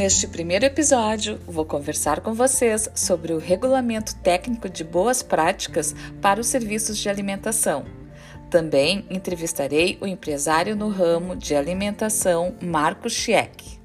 Neste primeiro episódio, vou conversar com vocês sobre o regulamento técnico de boas práticas para os serviços de alimentação. Também entrevistarei o empresário no ramo de alimentação Marco Schieck.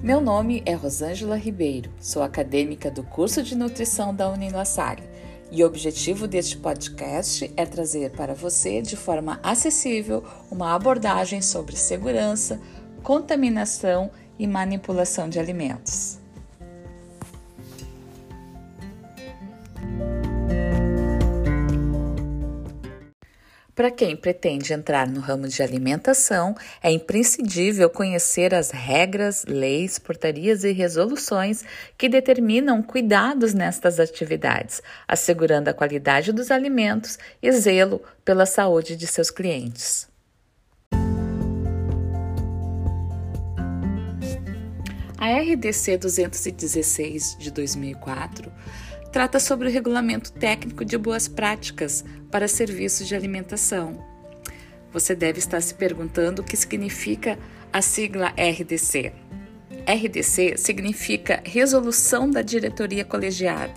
Meu nome é Rosângela Ribeiro, sou acadêmica do curso de nutrição da Unilassalle e o objetivo deste podcast é trazer para você, de forma acessível, uma abordagem sobre segurança, contaminação e manipulação de alimentos. Para quem pretende entrar no ramo de alimentação, é imprescindível conhecer as regras, leis, portarias e resoluções que determinam cuidados nestas atividades, assegurando a qualidade dos alimentos e zelo pela saúde de seus clientes. A RDC 216 de 2004 trata sobre o regulamento técnico de boas práticas para serviços de alimentação. Você deve estar se perguntando o que significa a sigla RDC. RDC significa Resolução da Diretoria Colegiada.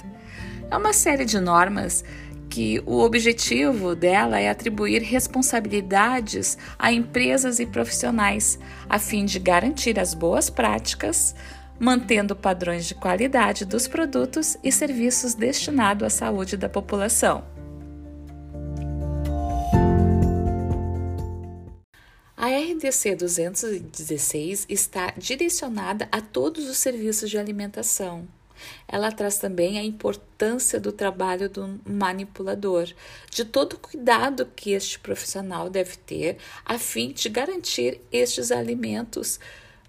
É uma série de normas que o objetivo dela é atribuir responsabilidades a empresas e profissionais, a fim de garantir as boas práticas, mantendo padrões de qualidade dos produtos e serviços destinados à saúde da população. A RDC 216 está direcionada a todos os serviços de alimentação. Ela traz também a importância do trabalho do manipulador, de todo o cuidado que este profissional deve ter a fim de garantir estes alimentos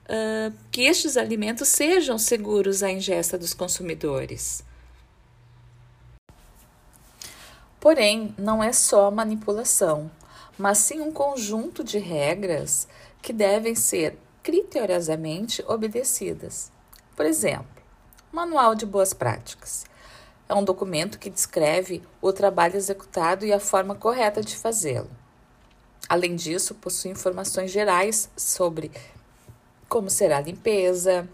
uh, que estes alimentos sejam seguros à ingesta dos consumidores. Porém, não é só manipulação, mas sim um conjunto de regras que devem ser criteriosamente obedecidas. Por exemplo, Manual de Boas Práticas. É um documento que descreve o trabalho executado e a forma correta de fazê-lo. Além disso, possui informações gerais sobre como será a limpeza,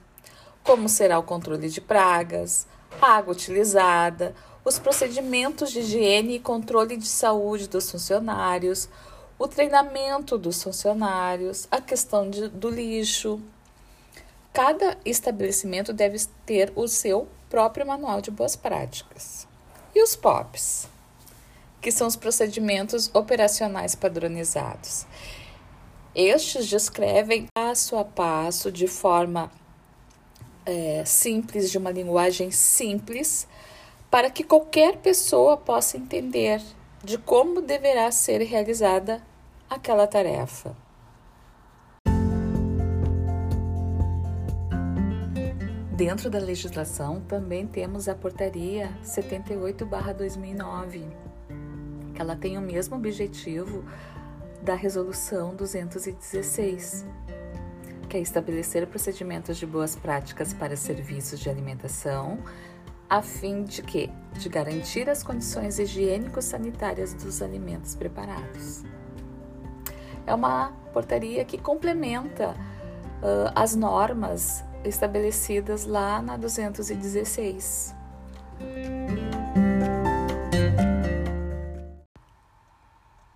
como será o controle de pragas, a água utilizada, os procedimentos de higiene e controle de saúde dos funcionários, o treinamento dos funcionários, a questão de, do lixo. Cada estabelecimento deve ter o seu próprio manual de boas práticas. E os POPs, que são os procedimentos operacionais padronizados. Estes descrevem passo a passo, de forma é, simples, de uma linguagem simples, para que qualquer pessoa possa entender de como deverá ser realizada aquela tarefa. Dentro da legislação também temos a Portaria 78/2009, que ela tem o mesmo objetivo da Resolução 216, que é estabelecer procedimentos de boas práticas para serviços de alimentação, a fim de que de garantir as condições higiênico-sanitárias dos alimentos preparados. É uma portaria que complementa uh, as normas estabelecidas lá na 216.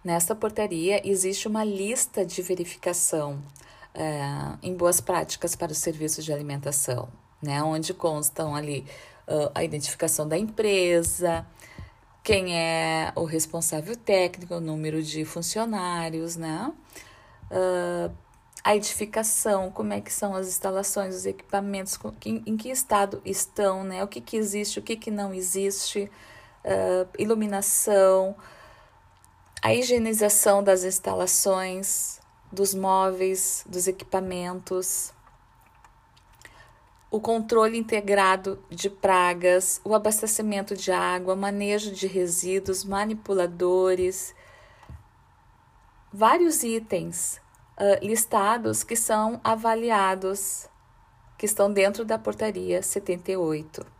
Nesta portaria existe uma lista de verificação é, em boas práticas para os serviços de alimentação, né? Onde constam ali uh, a identificação da empresa, quem é o responsável técnico, o número de funcionários, né? Uh, a edificação, como é que são as instalações, os equipamentos, em, que estado estão, né? O que, que existe, o que, que não existe, uh, iluminação, a higienização das instalações, dos móveis, dos equipamentos, o controle integrado de pragas, o abastecimento de água, manejo de resíduos, manipuladores, vários itens uh, listados que são avaliados, que estão dentro da portaria 78.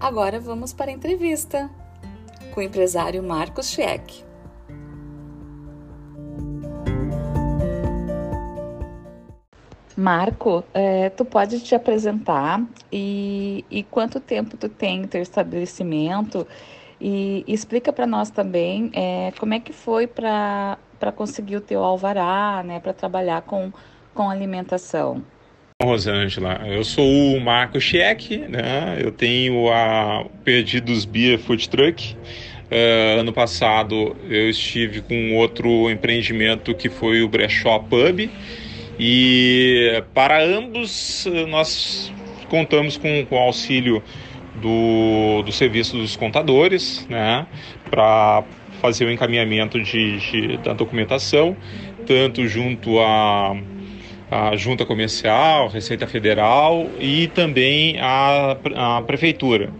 Agora vamos para a entrevista com o empresário Marcos Schieck. Marco, é, tu pode te apresentar e, e quanto tempo tu tem teu estabelecimento e, e explica para nós também é, como é que foi para conseguir o teu alvará, né, para trabalhar com, com alimentação. Rosângela, eu sou o Marco Schieck, né? Eu tenho a Perdidos Beer Food Truck. Uh, ano passado eu estive com outro empreendimento que foi o Brechó Pub e para ambos nós contamos com, com o auxílio do, do serviço dos contadores, né, para fazer o encaminhamento de, de, da documentação, tanto junto à, à Junta Comercial, Receita Federal e também à, à Prefeitura.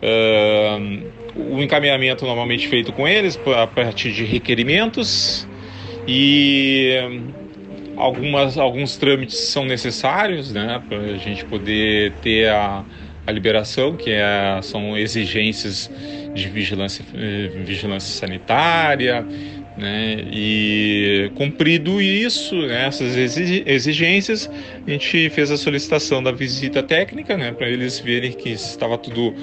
Uh, o encaminhamento normalmente feito com eles a partir de requerimentos e Algumas, alguns trâmites são necessários né, para a gente poder ter a, a liberação, que é, são exigências de vigilância, eh, vigilância sanitária, né, e cumprido isso, né, essas exigências, a gente fez a solicitação da visita técnica, né, para eles verem que estava tudo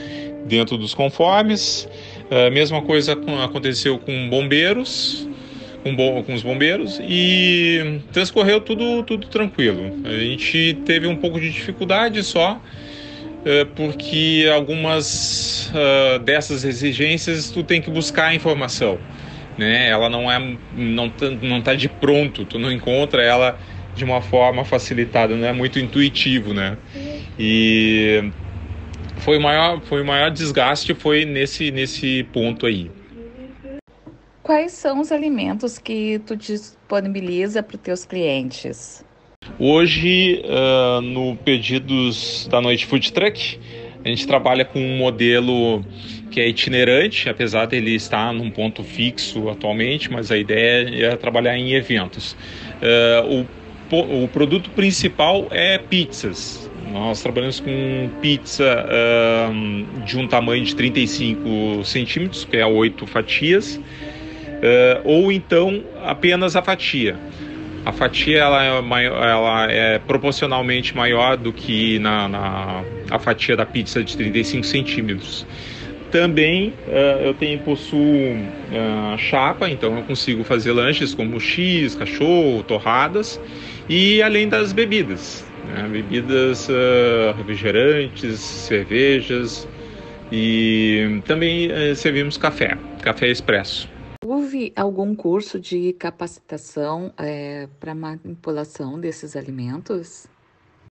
dentro dos conformes. A mesma coisa aconteceu com bombeiros, com, com os bombeiros e transcorreu tudo, tudo tranquilo. A gente teve um pouco de dificuldade só, é, porque algumas uh, dessas exigências tu tem que buscar a informação, né? Ela não é não tá, não tá de pronto, tu não encontra ela de uma forma facilitada, não é muito intuitivo, né? E foi o maior foi o maior desgaste foi nesse nesse ponto aí. Quais são os alimentos que tu disponibiliza para os teus clientes? Hoje, uh, no Pedidos da Noite Food Truck, a gente trabalha com um modelo que é itinerante, apesar dele estar num ponto fixo atualmente, mas a ideia é trabalhar em eventos. Uh, o, o produto principal é pizzas. Nós trabalhamos com pizza uh, de um tamanho de 35 centímetros, que é 8 fatias, uh, ou então apenas a fatia. A fatia ela é, maior, ela é proporcionalmente maior do que na, na, a fatia da pizza de 35 centímetros. Também uh, eu tenho possuo uh, chapa, então eu consigo fazer lanches como X, cachorro, torradas e além das bebidas, né? bebidas uh, refrigerantes, cervejas e também servimos café, café expresso. Houve algum curso de capacitação é, para manipulação desses alimentos?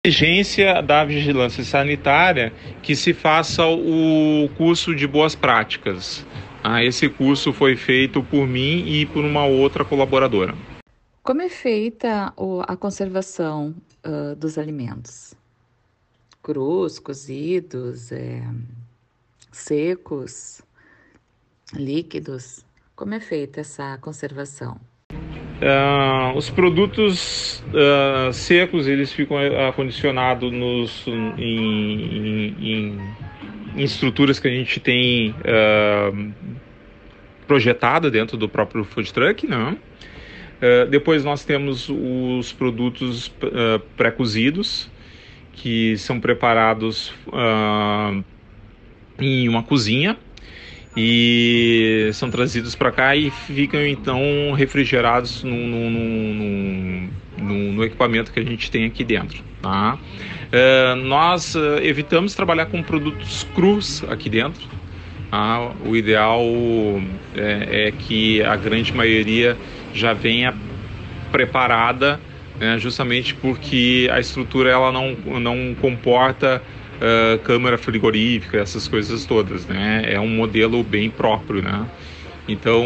Exigência da vigilância sanitária que se faça o curso de boas práticas. Ah, esse curso foi feito por mim e por uma outra colaboradora. Como é feita a conservação uh, dos alimentos? Crus, cozidos, é, secos, líquidos? Como é feita essa conservação? Uh, os produtos uh, secos eles ficam acondicionados nos, em, em, em, estruturas que a gente tem uh, projetada dentro do próprio food truck, né? depois nós temos os produtos pré-cozidos que são preparados em uma cozinha e são trazidos para cá e ficam então refrigerados no, equipamento que a gente tem aqui dentro. Tá? Uh, nós uh, evitamos trabalhar com produtos crus aqui dentro. Tá? O ideal é, é, que a grande maioria já venha preparada, né? justamente porque a estrutura ela não, não comporta uh, câmara frigorífica, essas coisas todas, né? É um modelo bem próprio, né? Então,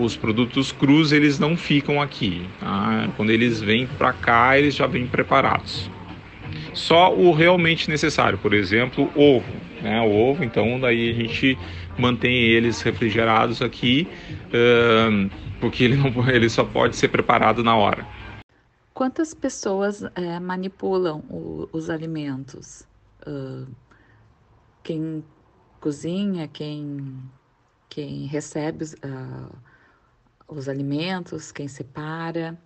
os produtos crus eles não ficam aqui. Tá? Quando eles vêm para cá, eles já vêm preparados. Só o realmente necessário, por exemplo, ovo. Né? O ovo, então, daí a gente mantém eles refrigerados aqui, uh, porque ele, não, ele só pode ser preparado na hora. Quantas pessoas é, manipulam o, os alimentos? Uh, quem cozinha, quem, quem recebe os, uh, os alimentos, quem separa.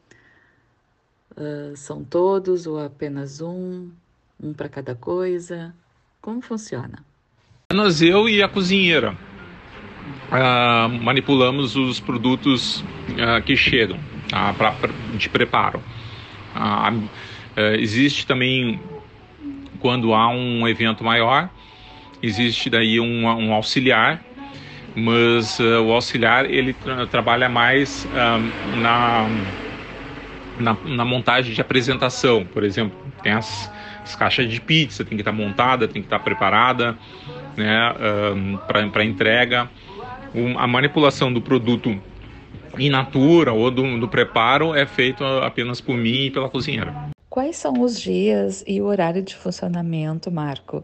Uh, são todos ou apenas um? Um para cada coisa? Como funciona? Apenas eu e a cozinheira uh, manipulamos os produtos uh, que chegam uh, pra, pra, de preparo. existe também, quando há um evento maior, existe daí um, um auxiliar, mas o auxiliar ele tra trabalha mais na, na, na montagem de apresentação, por exemplo, tem as, as caixas de pizza, tem que estar montada, tem que estar preparada né, um, para entrega a manipulação do produto in natura ou do, do preparo é feito apenas por mim e pela cozinheira. Quais são os dias e o horário de funcionamento, Marco?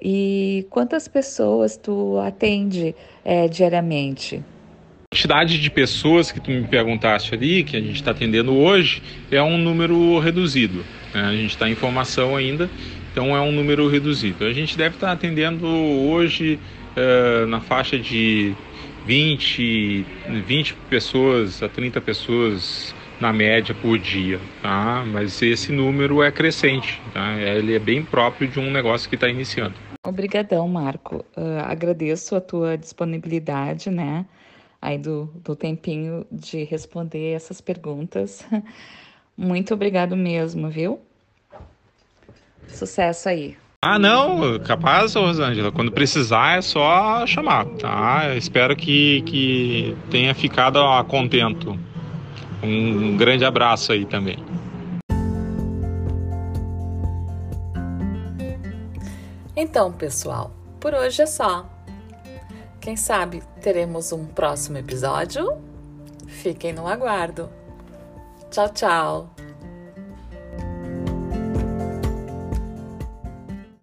E quantas pessoas tu atende é, diariamente? A quantidade de pessoas que tu me perguntaste ali, que a gente está atendendo hoje, é um número reduzido. Né? A gente está em formação ainda, então é um número reduzido. A gente deve estar tá atendendo hoje uh, na faixa de 20, 20 pessoas a 30 pessoas na média por dia, tá? Mas esse número é crescente, tá? Ele é bem próprio de um negócio que está iniciando. Obrigadão, Marco. Uh, agradeço a tua disponibilidade, né? Aí do, do tempinho de responder essas perguntas. Muito obrigado mesmo, viu? Sucesso aí. Ah, não, capaz, Rosângela. Quando precisar é só chamar, tá? Espero que, que tenha ficado a contento. Um grande abraço aí também. Então, pessoal, por hoje é só. Quem sabe teremos um próximo episódio? Fiquem no aguardo. Tchau, tchau.